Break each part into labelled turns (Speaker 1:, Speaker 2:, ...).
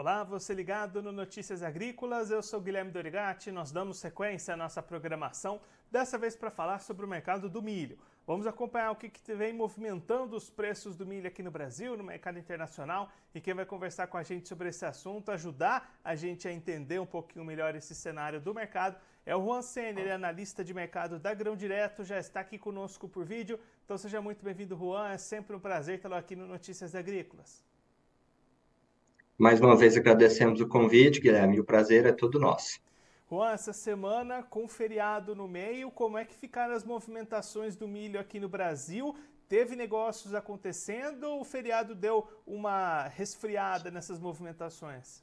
Speaker 1: Olá, você ligado no Notícias Agrícolas, eu sou Guilherme Dorigati, nós damos sequência à nossa programação, dessa vez para falar sobre o mercado do milho. Vamos acompanhar o que, que vem movimentando os preços do milho aqui no Brasil, no mercado internacional, e quem vai conversar com a gente sobre esse assunto, ajudar a gente a entender um pouquinho melhor esse cenário do mercado, é o Juan Senna, ele é analista de mercado da Grão Direto, já está aqui conosco por vídeo, então seja muito bem-vindo, Juan, é sempre um prazer tê-lo aqui no Notícias Agrícolas.
Speaker 2: Mais uma vez agradecemos o convite, Guilherme, e o prazer é todo nosso.
Speaker 1: Juan, essa semana, com feriado no meio, como é que ficaram as movimentações do milho aqui no Brasil? Teve negócios acontecendo ou o feriado deu uma resfriada nessas movimentações?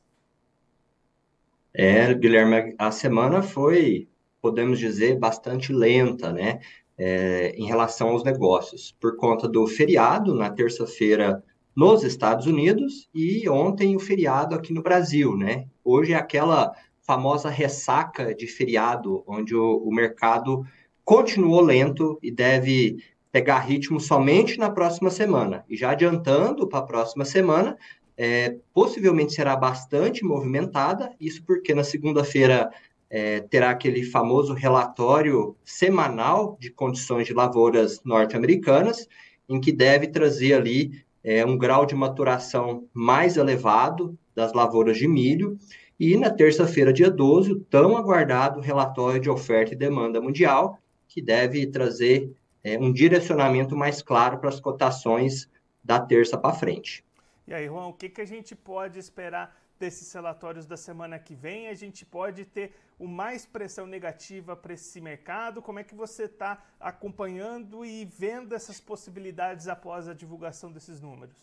Speaker 2: É, Guilherme, a semana foi, podemos dizer, bastante lenta, né? É, em relação aos negócios, por conta do feriado, na terça-feira nos Estados Unidos e ontem o feriado aqui no Brasil, né? Hoje é aquela famosa ressaca de feriado, onde o, o mercado continuou lento e deve pegar ritmo somente na próxima semana. E já adiantando para a próxima semana, é, possivelmente será bastante movimentada, isso porque na segunda-feira é, terá aquele famoso relatório semanal de condições de lavouras norte-americanas, em que deve trazer ali é, um grau de maturação mais elevado das lavouras de milho. E na terça-feira, dia 12, o tão aguardado relatório de oferta e demanda mundial, que deve trazer é, um direcionamento mais claro para as cotações da terça para frente.
Speaker 1: E aí, Juan, o que, que a gente pode esperar desses relatórios da semana que vem? A gente pode ter o mais pressão negativa para esse mercado? Como é que você está acompanhando e vendo essas possibilidades após a divulgação desses números?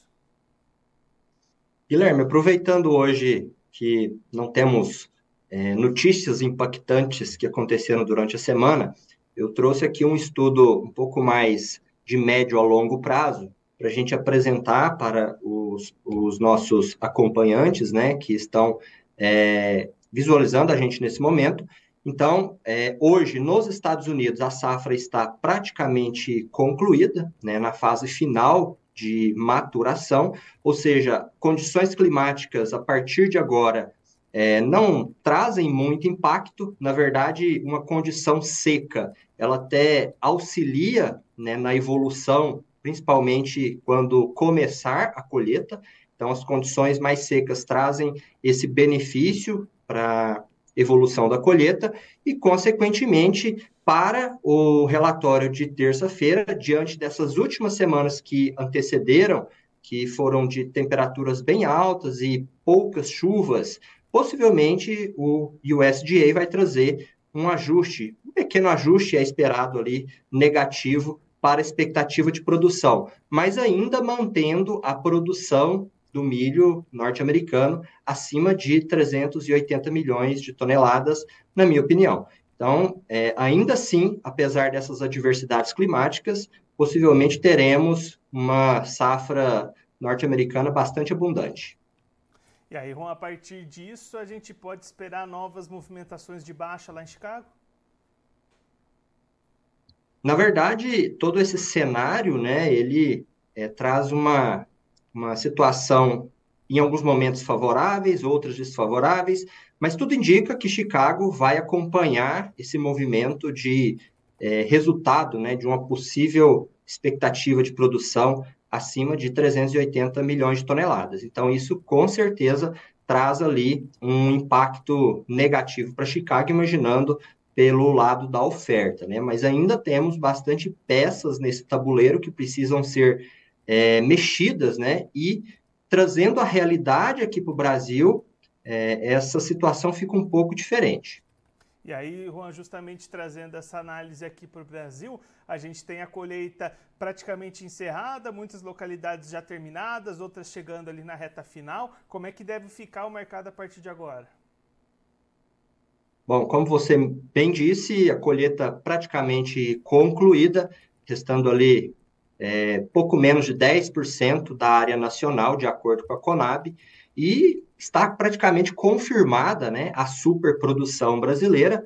Speaker 2: Guilherme, aproveitando hoje que não temos é, notícias impactantes que aconteceram durante a semana, eu trouxe aqui um estudo um pouco mais de médio a longo prazo para a gente apresentar para os, os, nossos acompanhantes, né, que estão é, visualizando a gente nesse momento. Então, é, hoje, nos Estados Unidos, a safra está praticamente concluída, né, na fase final de maturação, ou seja, condições climáticas a partir de agora é, não trazem muito impacto, na verdade, uma condição seca, ela até auxilia né, na evolução, principalmente quando começar a colheita, então as condições mais secas trazem esse benefício para evolução da colheita e, consequentemente, para o relatório de terça-feira, diante dessas últimas semanas que antecederam, que foram de temperaturas bem altas e poucas chuvas, possivelmente o USDA vai trazer um ajuste, um pequeno ajuste é esperado ali negativo para a expectativa de produção, mas ainda mantendo a produção do milho norte-americano acima de 380 milhões de toneladas, na minha opinião. Então, é, ainda assim, apesar dessas adversidades climáticas, possivelmente teremos uma safra norte-americana bastante abundante.
Speaker 1: E aí, Ron, a partir disso, a gente pode esperar novas movimentações de baixa lá em Chicago?
Speaker 2: Na verdade, todo esse cenário, né, ele é, traz uma uma situação em alguns momentos favoráveis, outros desfavoráveis, mas tudo indica que Chicago vai acompanhar esse movimento de é, resultado, né, de uma possível expectativa de produção acima de 380 milhões de toneladas. Então, isso com certeza traz ali um impacto negativo para Chicago, imaginando pelo lado da oferta, né? Mas ainda temos bastante peças nesse tabuleiro que precisam ser é, mexidas, né? E trazendo a realidade aqui para o Brasil, é, essa situação fica um pouco diferente.
Speaker 1: E aí, Juan, justamente trazendo essa análise aqui para o Brasil, a gente tem a colheita praticamente encerrada, muitas localidades já terminadas, outras chegando ali na reta final. Como é que deve ficar o mercado a partir de agora?
Speaker 2: Bom, como você bem disse, a colheita praticamente concluída, restando ali é, pouco menos de 10% da área nacional, de acordo com a Conab, e está praticamente confirmada né, a superprodução brasileira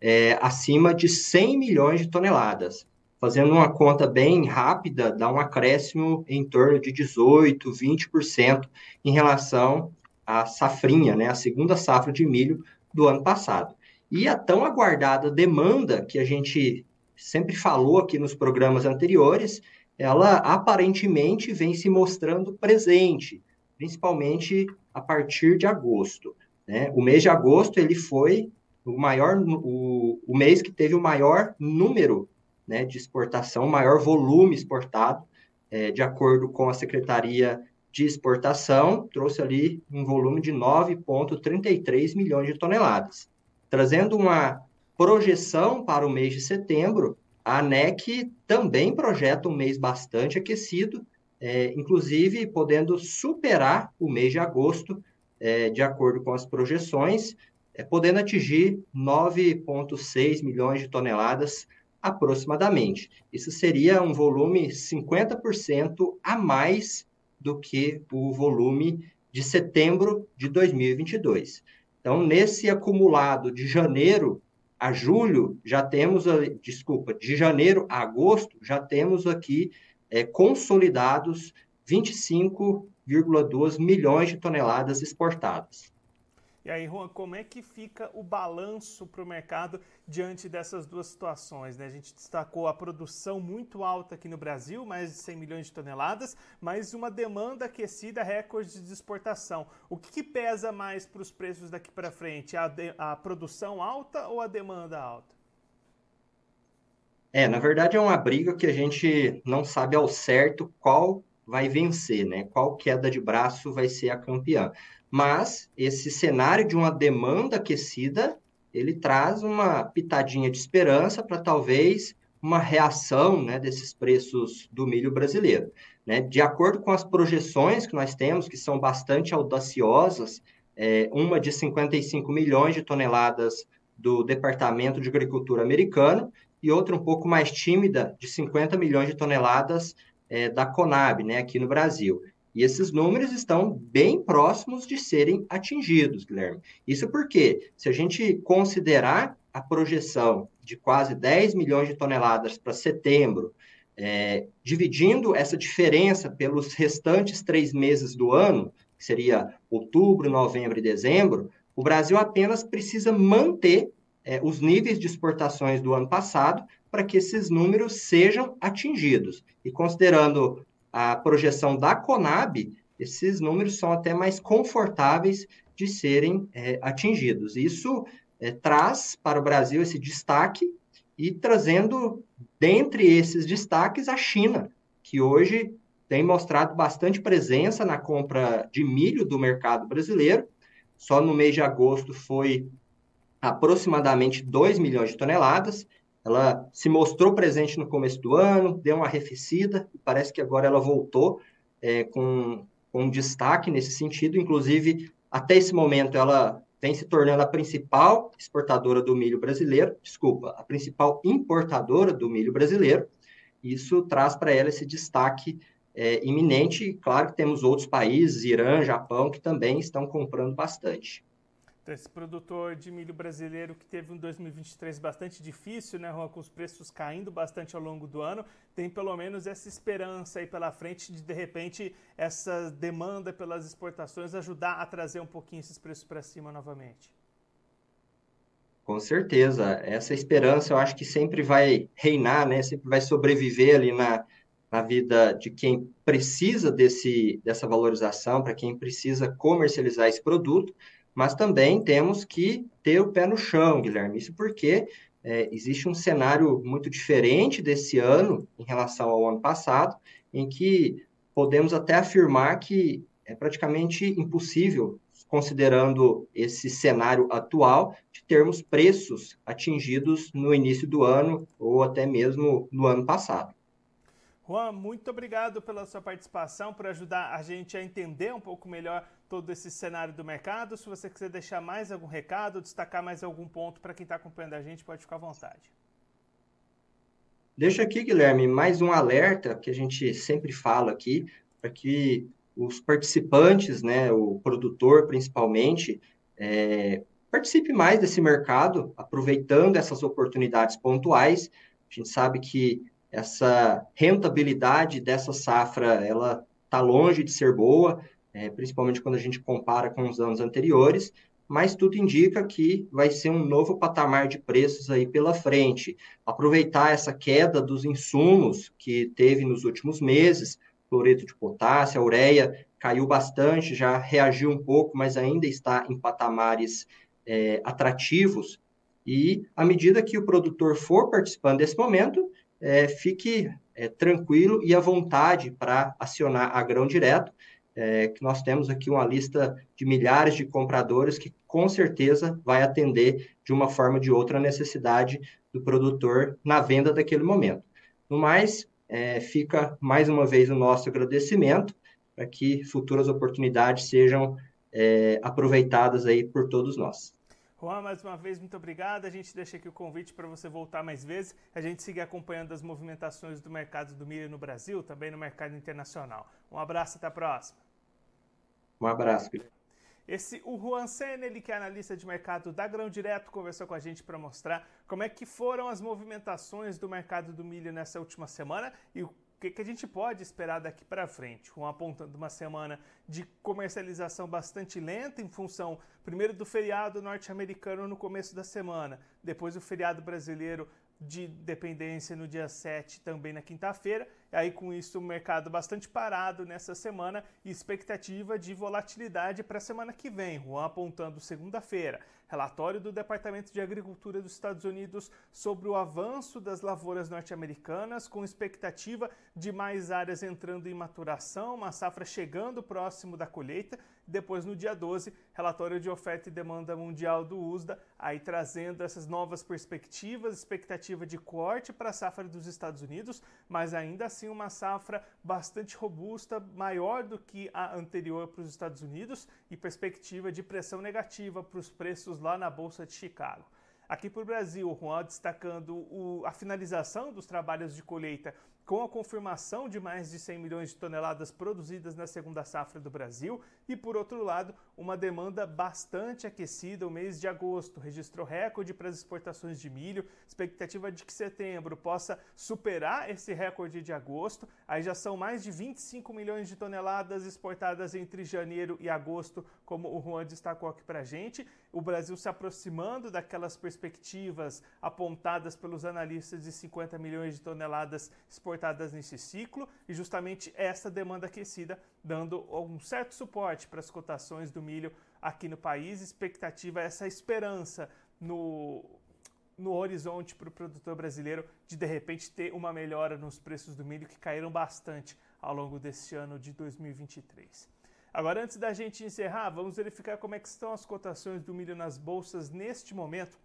Speaker 2: é, acima de 100 milhões de toneladas. Fazendo uma conta bem rápida, dá um acréscimo em torno de 18%, 20% em relação a safrinha, né, a segunda safra de milho do ano passado. E a tão aguardada demanda que a gente sempre falou aqui nos programas anteriores, ela aparentemente vem se mostrando presente, principalmente a partir de agosto. Né? O mês de agosto ele foi o maior, o, o mês que teve o maior número né, de exportação, maior volume exportado, é, de acordo com a Secretaria de Exportação, trouxe ali um volume de 9,33 milhões de toneladas. Trazendo uma projeção para o mês de setembro, a ANEC também projeta um mês bastante aquecido, é, inclusive podendo superar o mês de agosto, é, de acordo com as projeções, é, podendo atingir 9,6 milhões de toneladas aproximadamente. Isso seria um volume 50% a mais do que o volume de setembro de 2022. Então, nesse acumulado de janeiro a julho, já temos, desculpa, de janeiro a agosto, já temos aqui é, consolidados 25,2 milhões de toneladas exportadas.
Speaker 1: E aí, Juan, como é que fica o balanço para o mercado diante dessas duas situações? Né? A gente destacou a produção muito alta aqui no Brasil, mais de 100 milhões de toneladas, mas uma demanda aquecida, recorde de exportação. O que, que pesa mais para os preços daqui para frente? A, de, a produção alta ou a demanda alta?
Speaker 2: É, na verdade é uma briga que a gente não sabe ao certo qual vai vencer, né? Qual queda de braço vai ser a campeã. Mas esse cenário de uma demanda aquecida, ele traz uma pitadinha de esperança para talvez uma reação né, desses preços do milho brasileiro. Né? De acordo com as projeções que nós temos, que são bastante audaciosas, é, uma de 55 milhões de toneladas do Departamento de Agricultura americano e outra um pouco mais tímida, de 50 milhões de toneladas é, da Conab, né, aqui no Brasil. E esses números estão bem próximos de serem atingidos, Guilherme. Isso porque, se a gente considerar a projeção de quase 10 milhões de toneladas para setembro, é, dividindo essa diferença pelos restantes três meses do ano, que seria outubro, novembro e dezembro, o Brasil apenas precisa manter é, os níveis de exportações do ano passado para que esses números sejam atingidos. E considerando a projeção da Conab, esses números são até mais confortáveis de serem é, atingidos. Isso é, traz para o Brasil esse destaque e trazendo, dentre esses destaques, a China, que hoje tem mostrado bastante presença na compra de milho do mercado brasileiro. Só no mês de agosto foi aproximadamente 2 milhões de toneladas, ela se mostrou presente no começo do ano, deu uma arrefecida, parece que agora ela voltou é, com, com destaque nesse sentido. Inclusive, até esse momento, ela vem se tornando a principal exportadora do milho brasileiro, desculpa, a principal importadora do milho brasileiro. Isso traz para ela esse destaque é, iminente. Claro que temos outros países, Irã, Japão, que também estão comprando bastante.
Speaker 1: Esse produtor de milho brasileiro que teve um 2023 bastante difícil, né, Juan, com os preços caindo bastante ao longo do ano, tem pelo menos essa esperança aí pela frente de, de repente, essa demanda pelas exportações ajudar a trazer um pouquinho esses preços para cima novamente.
Speaker 2: Com certeza. Essa esperança eu acho que sempre vai reinar, né? Sempre vai sobreviver ali na, na vida de quem precisa desse, dessa valorização, para quem precisa comercializar esse produto mas também temos que ter o pé no chão, Guilherme. Isso porque é, existe um cenário muito diferente desse ano em relação ao ano passado, em que podemos até afirmar que é praticamente impossível, considerando esse cenário atual, de termos preços atingidos no início do ano ou até mesmo no ano passado.
Speaker 1: Juan, muito obrigado pela sua participação, por ajudar a gente a entender um pouco melhor todo esse cenário do mercado. Se você quiser deixar mais algum recado, destacar mais algum ponto para quem está acompanhando a gente, pode ficar à vontade.
Speaker 2: Deixa aqui, Guilherme, mais um alerta que a gente sempre fala aqui, para que os participantes, né, o produtor principalmente, é, participe mais desse mercado, aproveitando essas oportunidades pontuais. A gente sabe que essa rentabilidade dessa safra ela está longe de ser boa. é, principalmente quando a gente compara com os anos anteriores, mas tudo indica que vai ser um novo patamar de preços aí pela frente. Aproveitar essa queda dos insumos que teve nos últimos meses, cloreto de potássio, a ureia caiu bastante, já reagiu um pouco, mas ainda está em patamares é, atrativos. E à medida que o produtor for participando desse momento, é, fique é, tranquilo e à vontade para acionar a grão direto, é, que nós temos aqui uma lista de milhares de compradores que com certeza vai atender de uma forma ou de outra a necessidade do produtor na venda daquele momento. No mais, é, fica mais uma vez o nosso agradecimento para que futuras oportunidades sejam é, aproveitadas aí por todos nós.
Speaker 1: Juan, mais uma vez, muito obrigado. A gente deixa aqui o convite para você voltar mais vezes. A gente seguir acompanhando as movimentações do mercado do milho no Brasil, também no mercado internacional. Um abraço, até a próxima.
Speaker 2: Um abraço.
Speaker 1: Esse, o Juan Sen, ele que é analista de mercado da Grão Direto, conversou com a gente para mostrar como é que foram as movimentações do mercado do milho nessa última semana e o que, que a gente pode esperar daqui para frente? Com apontando uma semana de comercialização bastante lenta em função, primeiro, do feriado norte-americano no começo da semana, depois o feriado brasileiro de dependência no dia 7, também na quinta-feira. Aí, com isso, o mercado bastante parado nessa semana e expectativa de volatilidade para a semana que vem. Juan apontando segunda-feira. Relatório do Departamento de Agricultura dos Estados Unidos sobre o avanço das lavouras norte-americanas, com expectativa de mais áreas entrando em maturação, uma safra chegando próximo da colheita. Depois, no dia 12, relatório de oferta e demanda mundial do USDA, aí trazendo essas novas perspectivas, expectativa de corte para a safra dos Estados Unidos, mas ainda assim uma safra bastante robusta, maior do que a anterior para os Estados Unidos e perspectiva de pressão negativa para os preços lá na Bolsa de Chicago. Aqui para o Brasil, o Juan destacando o, a finalização dos trabalhos de colheita com a confirmação de mais de 100 milhões de toneladas produzidas na segunda safra do Brasil e, por outro lado, uma demanda bastante aquecida. O mês de agosto registrou recorde para as exportações de milho, expectativa de que setembro possa superar esse recorde de agosto. Aí já são mais de 25 milhões de toneladas exportadas entre janeiro e agosto, como o Juan destacou aqui para a gente. O Brasil se aproximando daquelas perspectivas apontadas pelos analistas de 50 milhões de toneladas exportadas nesse ciclo e justamente essa demanda aquecida dando um certo suporte para as cotações do milho aqui no país. Expectativa essa esperança no, no horizonte para o produtor brasileiro de de repente ter uma melhora nos preços do milho que caíram bastante ao longo desse ano de 2023. Agora, antes da gente encerrar, vamos verificar como é que estão as cotações do milho nas bolsas neste momento.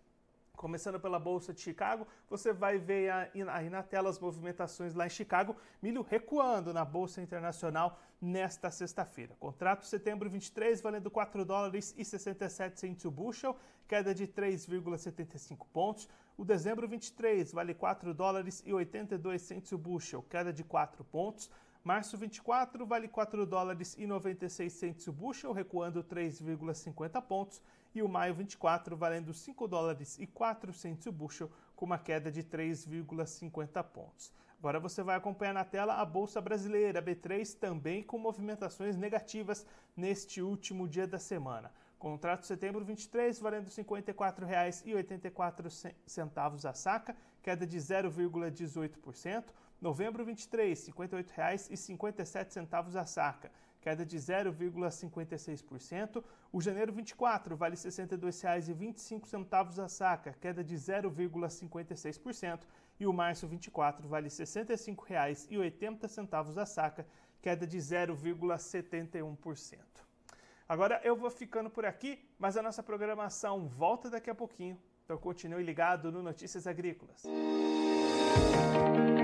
Speaker 1: Começando pela Bolsa de Chicago, você vai ver aí na tela as movimentações lá em Chicago, milho recuando na Bolsa Internacional nesta sexta-feira. Contrato setembro 23 valendo 4 dólares e 67 centos o bushel, queda de 3,75 pontos. O dezembro 23 vale 4 dólares e 82 centos o bushel, queda de 4 pontos. Março 24 vale 4 dólares e 96 centos o bushel, recuando 3,50 pontos e o maio 24 valendo 5 dólares e 4 centos o bushel, com uma queda de 3,50 pontos. Agora você vai acompanhar na tela a Bolsa Brasileira, B3, também com movimentações negativas neste último dia da semana. Contrato setembro 23 valendo R$ 54,84 a saca, queda de 0,18%. Novembro 23, R$ 58,57 a saca, queda de 0,56%. O janeiro 24 vale R$ 62,25 a saca, queda de 0,56%. E o março 24 vale R$ 65,80 a saca, queda de 0,71%. Agora eu vou ficando por aqui, mas a nossa programação volta daqui a pouquinho. Então continue ligado no Notícias Agrícolas. Música